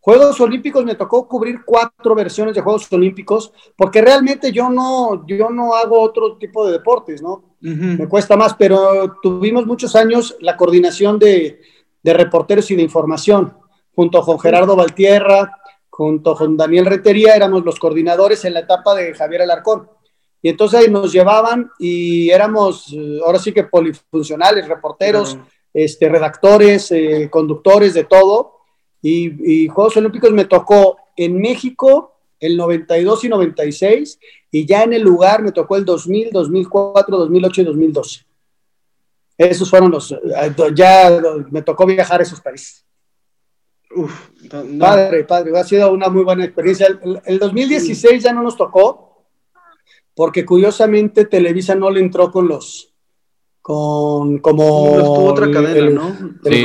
Juegos Olímpicos me tocó cubrir cuatro versiones de Juegos Olímpicos porque realmente yo no, yo no hago otro tipo de deportes, ¿no? Me cuesta más, pero tuvimos muchos años la coordinación de, de reporteros y de información junto con Gerardo Valtierra, junto con Daniel Retería, éramos los coordinadores en la etapa de Javier Alarcón. Y entonces ahí nos llevaban y éramos, eh, ahora sí que polifuncionales, reporteros, este, redactores, eh, conductores, de todo. Y, Juegos Olímpicos me tocó en México el 92 y 96, y ya en el lugar me tocó el 2000, 2004, 2008 y 2012. Esos fueron los, eh, ya me tocó viajar a esos países. Uf, Padre, padre, ha sido una muy buena experiencia. El, 2016 ya no nos tocó, porque curiosamente Televisa no le entró con los, con como otra cadena, ¿no? sí,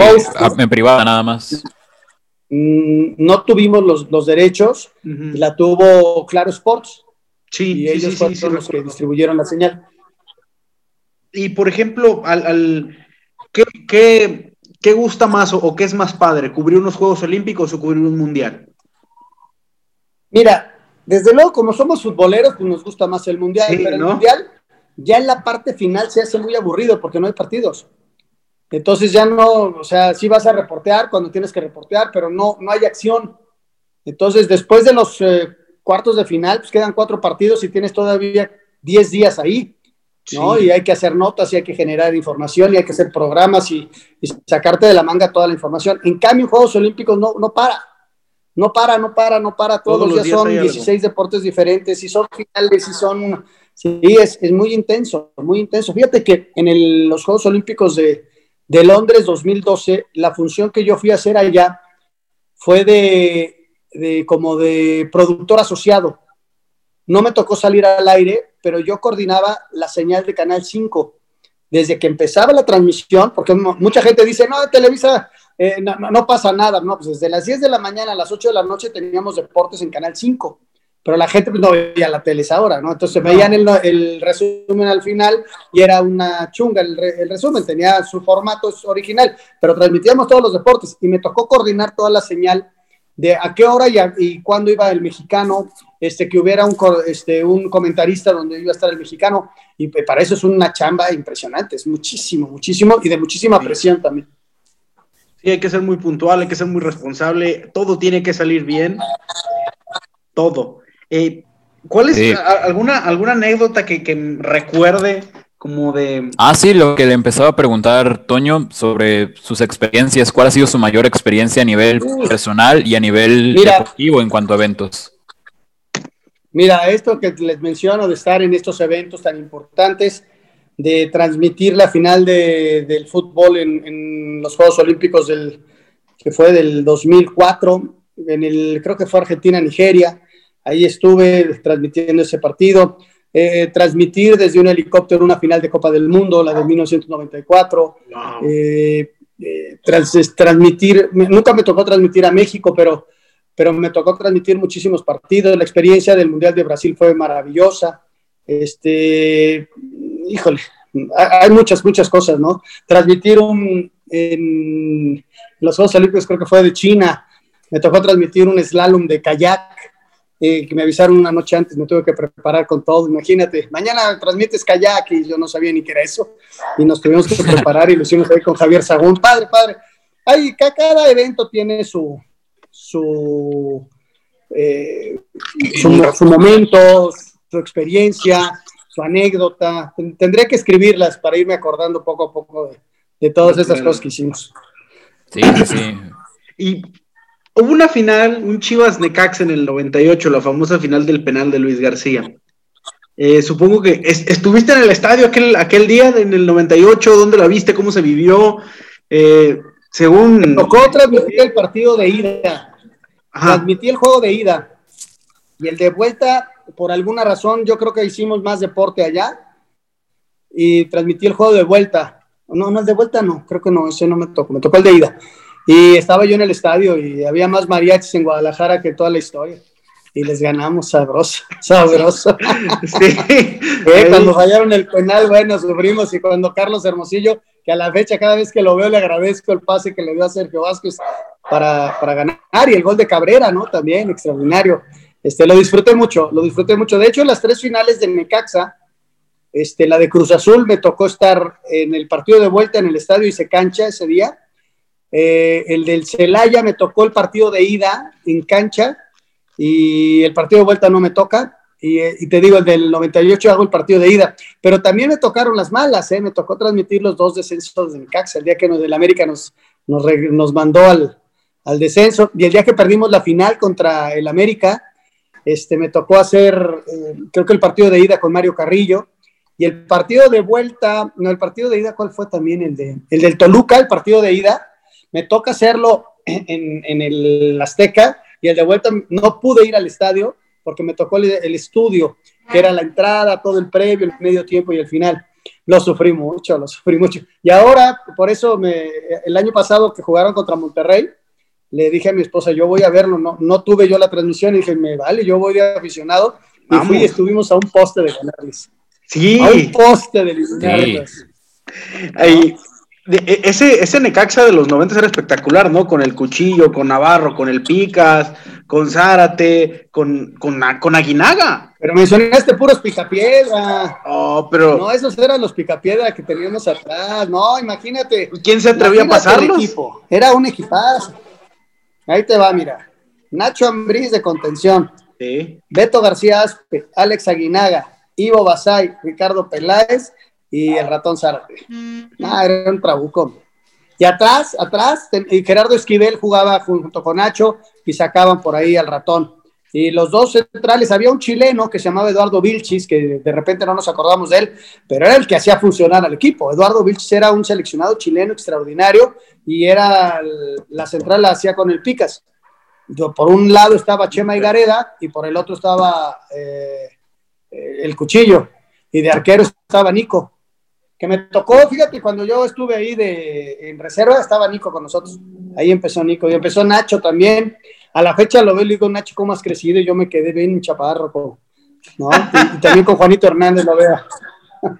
en privada nada más. Mm, no tuvimos los, derechos, la tuvo Claro Sports. Sí, y ellos fueron los que distribuyeron la señal. Y por ejemplo, al, al ¿qué, qué ¿qué gusta más o, qué es más padre? ¿Cubrir unos Juegos Olímpicos o cubrir un Mundial? Mira, desde luego, como somos futboleros, pues nos gusta más el Mundial, pero el Mundial ya en la parte final se hace muy aburrido porque no hay partidos. Entonces ya no, o sea, sí vas a reportear cuando tienes que reportear, pero no, no hay acción. Entonces, después de los eh, cuartos de final, pues quedan cuatro partidos y tienes todavía diez días ahí, ¿no? Y hay que hacer notas y hay que generar información y hay que hacer programas y, sacarte de la manga toda la información. En cambio, en Juegos Olímpicos no, no para. No para, no para, no para. Todos, los días, son 16 deportes diferentes y son finales y son... Sí, es, es muy intenso, muy intenso. Fíjate que en los Juegos Olímpicos de, de Londres 2012, la función que yo fui a hacer allá fue de, de, como de productor asociado. No me tocó salir al aire, pero yo coordinaba la señal de Canal 5. Desde que empezaba la transmisión, porque mucha gente dice, no, Televisa eh, no, no, pasa nada. No, pues desde las 10 de la mañana a las 8 de la noche teníamos deportes en Canal 5 pero la gente pues, no veía la tele esa hora, ¿no? Entonces veían el, resumen al final y era una chunga el, resumen, tenía su formato original, pero transmitíamos todos los deportes y me tocó coordinar toda la señal de a qué hora y, y cuándo iba el mexicano, este, que hubiera un, este, un comentarista donde iba a estar el mexicano, y para eso es una chamba impresionante, es muchísimo, muchísimo, y de muchísima presión también. Sí, hay que ser muy puntual, hay que ser muy responsable, todo tiene que salir bien, todo. Eh, ¿Cuál es alguna, alguna anécdota que, recuerde como de... Ah, sí, lo que le empezaba a preguntar Toño sobre sus experiencias, ¿cuál ha sido su mayor experiencia a nivel personal y a nivel deportivo en cuanto a eventos? Mira, esto que les menciono de estar en estos eventos tan importantes, de transmitir la final del fútbol en, en, los Juegos Olímpicos del, que fue del 2004, en el, creo que fue Argentina-Nigeria, Ahí estuve transmitiendo ese partido. Eh, transmitir desde un helicóptero una final de Copa del Mundo, la de 1994. Eh, eh, transmitir, nunca me tocó transmitir a México, pero, pero me tocó transmitir muchísimos partidos. La experiencia del Mundial de Brasil fue maravillosa. Este, híjole, hay muchas, muchas cosas, ¿no? Transmitir un, en los Juegos Olímpicos, creo que fue de China, me tocó transmitir un slalom de kayak que me avisaron una noche antes, me tuve que preparar con todo. Imagínate, mañana transmites kayak y yo no sabía ni qué era eso. Y nos tuvimos que preparar y lo hicimos ahí con Javier Sagún. Padre, padre. Ay, cada evento tiene su, su, eh, su, momento, su experiencia, su anécdota. Tendré que escribirlas para irme acordando poco a poco de, de todas esas cosas que hicimos. Sí, sí. Y Hubo una final, un Chivas Necax en el 98, la famosa final del penal de Luis García. Eh, supongo que estuviste en el estadio aquel, aquel día, en el 98, ¿dónde la viste? ¿Cómo se vivió? Eh, según... Tocó transmitir el partido de ida. Transmití el juego de ida. Y el de vuelta, por alguna razón, yo creo que hicimos más deporte allá. Y transmití el juego de vuelta. No, no, el de vuelta no, creo que no, ese no me tocó, me tocó el de ida. Y estaba yo en el estadio y había más mariachis en Guadalajara que toda la historia. Y les ganamos sabroso, sabroso. Sí. cuando fallaron el penal, bueno, sufrimos. Y cuando Carlos Hermosillo, que a la fecha cada vez que lo veo le agradezco el pase que le dio a Sergio Vázquez para, para ganar. Y el gol de Cabrera, ¿no? También, extraordinario. Este, lo disfruté mucho, lo disfruté mucho. De hecho, las tres finales de Necaxa, este, la de Cruz Azul, me tocó estar en el partido de vuelta en el estadio y se cancha ese día eh, el del Celaya me tocó el partido de ida en cancha y el partido de vuelta no me toca. Eh, y, te digo, el del 98 hago el partido de ida. Pero también me tocaron las malas, ¿eh? me tocó transmitir los dos descensos de Necaxa, el día que nos, del América nos, nos, mandó al, al, descenso. Y el día que perdimos la final contra el América, este, me tocó hacer, creo que el partido de ida con Mario Carrillo. Y el partido de vuelta, no, el partido de ida, ¿cuál fue también? El, de, el del Toluca, el partido de ida me toca hacerlo en, el Azteca y el de vuelta no pude ir al estadio porque me tocó el, estudio, que era la entrada, todo el previo, el medio tiempo y el final. Lo sufrí mucho, lo sufrí mucho. Y ahora, por eso, el año pasado que jugaron contra Monterrey, le dije a mi esposa, yo voy a verlo, no, no tuve yo la transmisión y dije, me vale, yo voy de aficionado. Y fui y estuvimos a un poste de ganarles. Sí. A un poste de ganarles. Ahí, e, ese, ese Necaxa de los 90 era espectacular, ¿no? Con el cuchillo, con Navarro, con el Picas, con Zárate, con, con, con Aguinaga. Pero mencionaste puros picapiedra. Oh, pero. No, esos eran los picapiedra que teníamos atrás. No, imagínate. ¿Quién se atrevía a pasarlos? Era un equipazo. Ahí te va, mira. Nacho Ambriz de contención. Sí. Beto García Aspe, Alex Aguinaga, Ivo Basay, Ricardo Peláez y el ratón Zárate. Ah, era un trabuco. Y atrás, atrás, Gerardo Esquivel jugaba junto con Nacho y sacaban por ahí al ratón. Y los dos centrales, había un chileno que se llamaba Eduardo Vilchis, que de repente no nos acordamos de él, pero era el que hacía funcionar al equipo. Eduardo Vilchis era un seleccionado chileno extraordinario y era la central la hacía con el Picas. Por un lado estaba Chema y Gareda y por el otro estaba eh, el Cuchillo y de arquero estaba Nico que me tocó, fíjate, cuando yo estuve ahí de, en reserva, estaba Nico con nosotros. Ahí empezó Nico y empezó Nacho también. A la fecha lo veo y digo, Nacho, ¿cómo has crecido? Y yo me quedé bien chaparro, ¿no? Y, también con Juanito Hernández lo veo.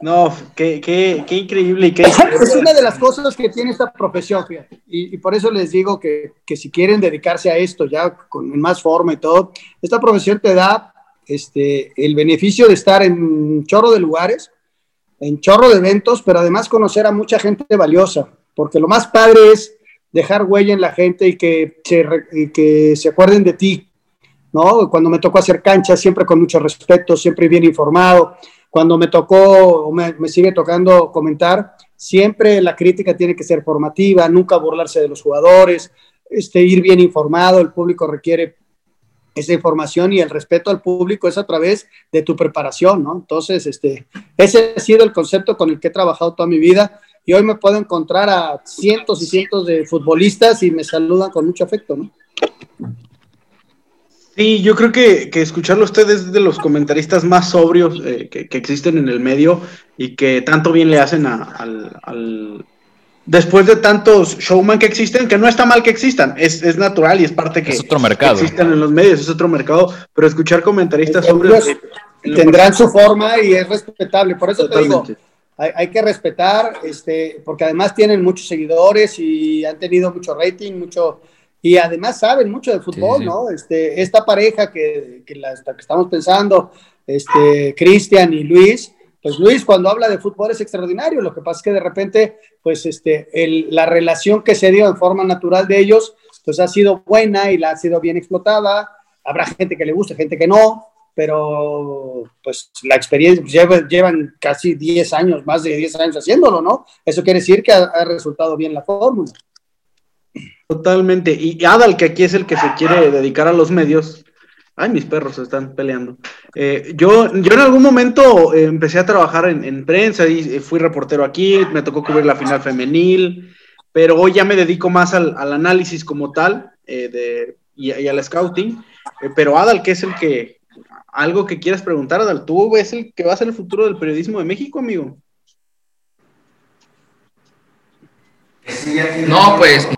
No, qué, qué, qué increíble Es una de las cosas que tiene esta profesión, fíjate. Y, por eso les digo que, que, si quieren dedicarse a esto ya con más forma y todo, esta profesión te da este, el beneficio de estar en un chorro de lugares, en chorro de eventos, pero además conocer a mucha gente valiosa, porque lo más padre es dejar huella en la gente y que se, que se acuerden de ti, ¿no? Cuando me tocó hacer cancha, siempre con mucho respeto, siempre bien informado. Cuando me tocó, o me, me sigue tocando comentar, siempre la crítica tiene que ser formativa, nunca burlarse de los jugadores, este, ir bien informado, el público requiere esa información y el respeto al público es a través de tu preparación, ¿no? Entonces, este, ese ha sido el concepto con el que he trabajado toda mi vida y hoy me puedo encontrar a cientos y cientos de futbolistas y me saludan con mucho afecto, ¿no? Sí, yo creo que, que escucharlo a usted es de los comentaristas más sobrios eh, que, existen en el medio y que tanto bien le hacen al después de tantos showman que existen, que no está mal que existan, es, es natural y es parte que, es otro mercado. existen en los medios, es otro mercado, pero escuchar comentaristas sobre... tendrán su forma y es respetable, por eso te digo, hay, hay, que respetar, este, porque además tienen muchos seguidores y han tenido mucho rating, mucho... Y además saben mucho de fútbol, ¿no? Este, esta pareja que, que, la, que estamos pensando, este, Cristian y Luis, pues Luis cuando habla de fútbol es extraordinario, lo que pasa es que de repente, pues este, la relación que se dio en forma natural de ellos, pues ha sido buena y la ha sido bien explotada, habrá gente que le guste, gente que no, pero pues la experiencia, pues, llevan, casi 10 años, más de 10 años haciéndolo, ¿no? Eso quiere decir que ha resultado bien la fórmula. Totalmente. Y Adal, que aquí es el que se quiere dedicar a los medios, Ay, mis perros se están peleando. Eh, yo, yo en algún momento eh, empecé a trabajar en, prensa y eh, fui reportero aquí, me tocó cubrir la final femenil, pero hoy ya me dedico más al, análisis como tal de, y, al scouting. pero Adal, que es el que, algo que quieras preguntar, Adal, tú es el que va a ser el futuro del periodismo de México, amigo. No, pues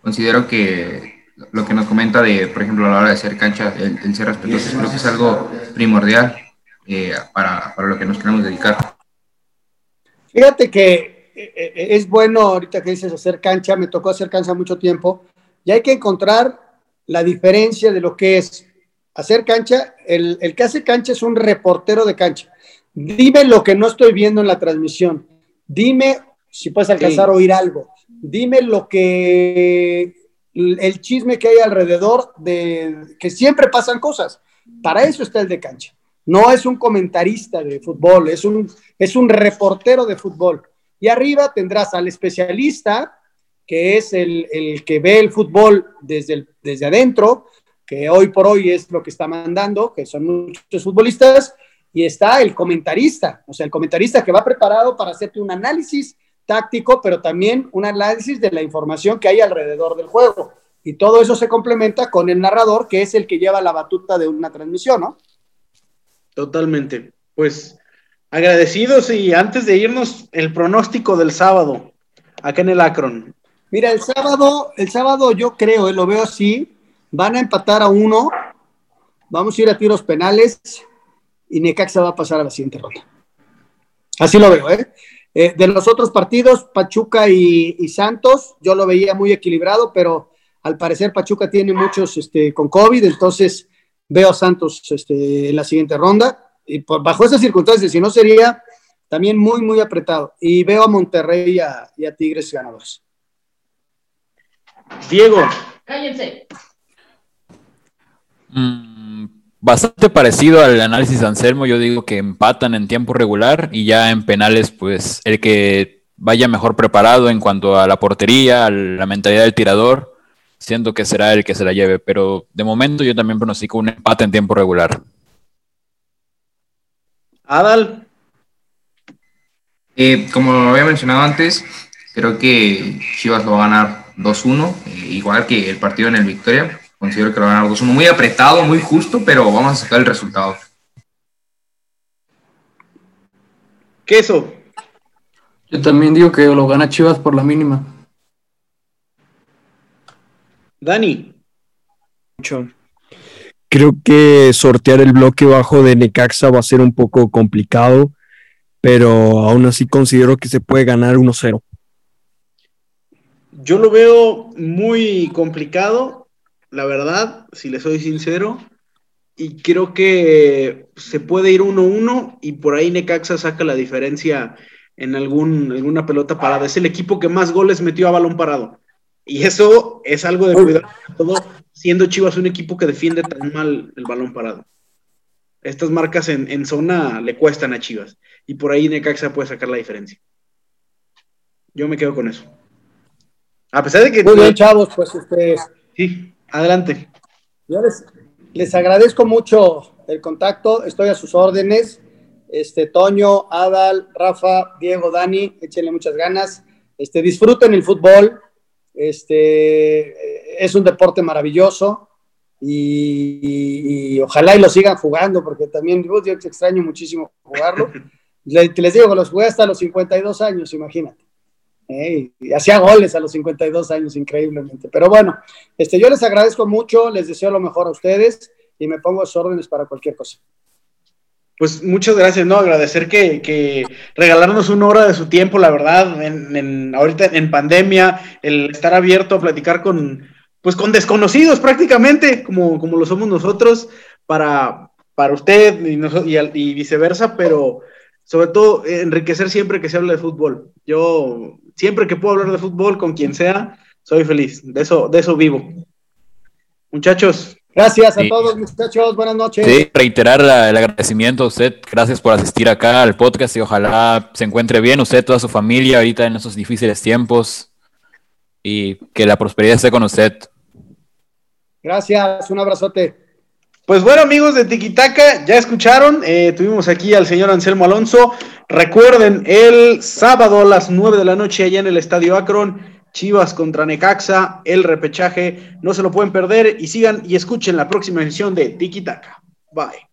considero que lo que nos comenta de, por ejemplo, a la hora de hacer cancha, el, ser respetuoso, creo que es algo primordial eh, para, para, lo que nos queremos dedicar. Fíjate que eh, eh, es bueno ahorita que dices hacer cancha, me tocó hacer cancha mucho tiempo, y hay que encontrar la diferencia de lo que es hacer cancha. El, el que hace cancha es un reportero de cancha. Dime lo que no estoy viendo en la transmisión. Dime si puedes alcanzar a oír algo. Dime lo que el chisme que hay alrededor de que siempre pasan cosas. Para eso está el de cancha. No es un comentarista de fútbol, es un, es un reportero de fútbol. Y arriba tendrás al especialista, que es el, que ve el fútbol desde, desde adentro, que hoy por hoy es lo que está mandando, que son muchos futbolistas, y está el comentarista, o sea, el comentarista que va preparado para hacerte un análisis táctico, pero también un análisis de la información que hay alrededor del juego. Y todo eso se complementa con el narrador, que es el que lleva la batuta de una transmisión, ¿no? Totalmente. Pues agradecidos y antes de irnos, el pronóstico del sábado, acá en el Akron. Mira, el sábado, el sábado yo creo, eh, lo veo así, van a empatar a uno, vamos a ir a tiros penales y Necaxa va a pasar a la siguiente ronda. Así lo veo, ¿eh? Eh, de los otros partidos, Pachuca y, Santos, yo lo veía muy equilibrado, pero al parecer Pachuca tiene muchos este, con COVID, entonces veo a Santos este, en la siguiente ronda. Y por, bajo esas circunstancias, si no sería también muy, muy apretado. Y veo a Monterrey y a, Tigres ganadores. Diego. Cállense. Mm, bastante parecido al análisis de Anselmo, yo digo que empatan en tiempo regular y ya en penales, pues el que vaya mejor preparado en cuanto a la portería, a la mentalidad del tirador, siento que será el que se la lleve, pero de momento yo también pronostico un empate en tiempo regular. Adal. Eh, como lo había mencionado antes, creo que Chivas lo va a ganar 2-1, eh, igual que el partido en el Victoria. Considero que lo va a ganar 2-1, muy apretado, muy justo, pero vamos a sacar el resultado. Queso. Yo también digo que lo gana Chivas por la mínima. Dani. Creo que sortear el bloque bajo de Necaxa va a ser un poco complicado, pero aún así considero que se puede ganar 1-0. Yo lo veo muy complicado, la verdad, si le soy sincero, y creo que se puede ir 1-1 y por ahí Necaxa saca la diferencia en algún, alguna pelota parada. Es el equipo que más goles metió a balón parado. Y eso es algo de cuidado, todo siendo Chivas un equipo que defiende tan mal el balón parado. Estas marcas en, zona le cuestan a Chivas. Y por ahí Necaxa puede sacar la diferencia. Yo me quedo con eso. A pesar de que. Muy bien, chavos, pues este. Sí, adelante. Yo les, les agradezco mucho el contacto, estoy a sus órdenes. Este, Toño, Adal, Rafa, Diego, Dani, échenle muchas ganas. Este, disfruten el fútbol, este, es un deporte maravilloso y, ojalá y lo sigan jugando, porque también yo, extraño muchísimo jugarlo. Les, les digo que los jugué hasta los 52 años, imagínate. Y hacía goles a los 52 años, increíblemente. Pero bueno, este, yo les agradezco mucho, les deseo lo mejor a ustedes y me pongo a sus órdenes para cualquier cosa pues muchas gracias, ¿no? Agradecer que, que regalarnos una hora de su tiempo, la verdad, en, ahorita en pandemia, el estar abierto a platicar con, pues con desconocidos prácticamente, como, como lo somos nosotros, para, para usted y, y, viceversa, pero sobre todo enriquecer siempre que se habla de fútbol. Yo, siempre que puedo hablar de fútbol con quien sea, soy feliz, de eso, de eso vivo. Muchachos, Gracias a todos, muchachos. Buenas noches. Sí, reiterar el agradecimiento a usted. Gracias por asistir acá al podcast y ojalá se encuentre bien usted, toda su familia, ahorita en esos difíciles tiempos y que la prosperidad esté con usted. Gracias, un abrazote. Pues bueno, amigos de Tiquitaca, ya escucharon, eh, tuvimos aquí al señor Anselmo Alonso. Recuerden, el sábado a las 9 de la noche allá en el Estadio Akron Chivas contra Necaxa, el repechaje, no se lo pueden perder y sigan y escuchen la próxima edición de Tiki Taka. Bye.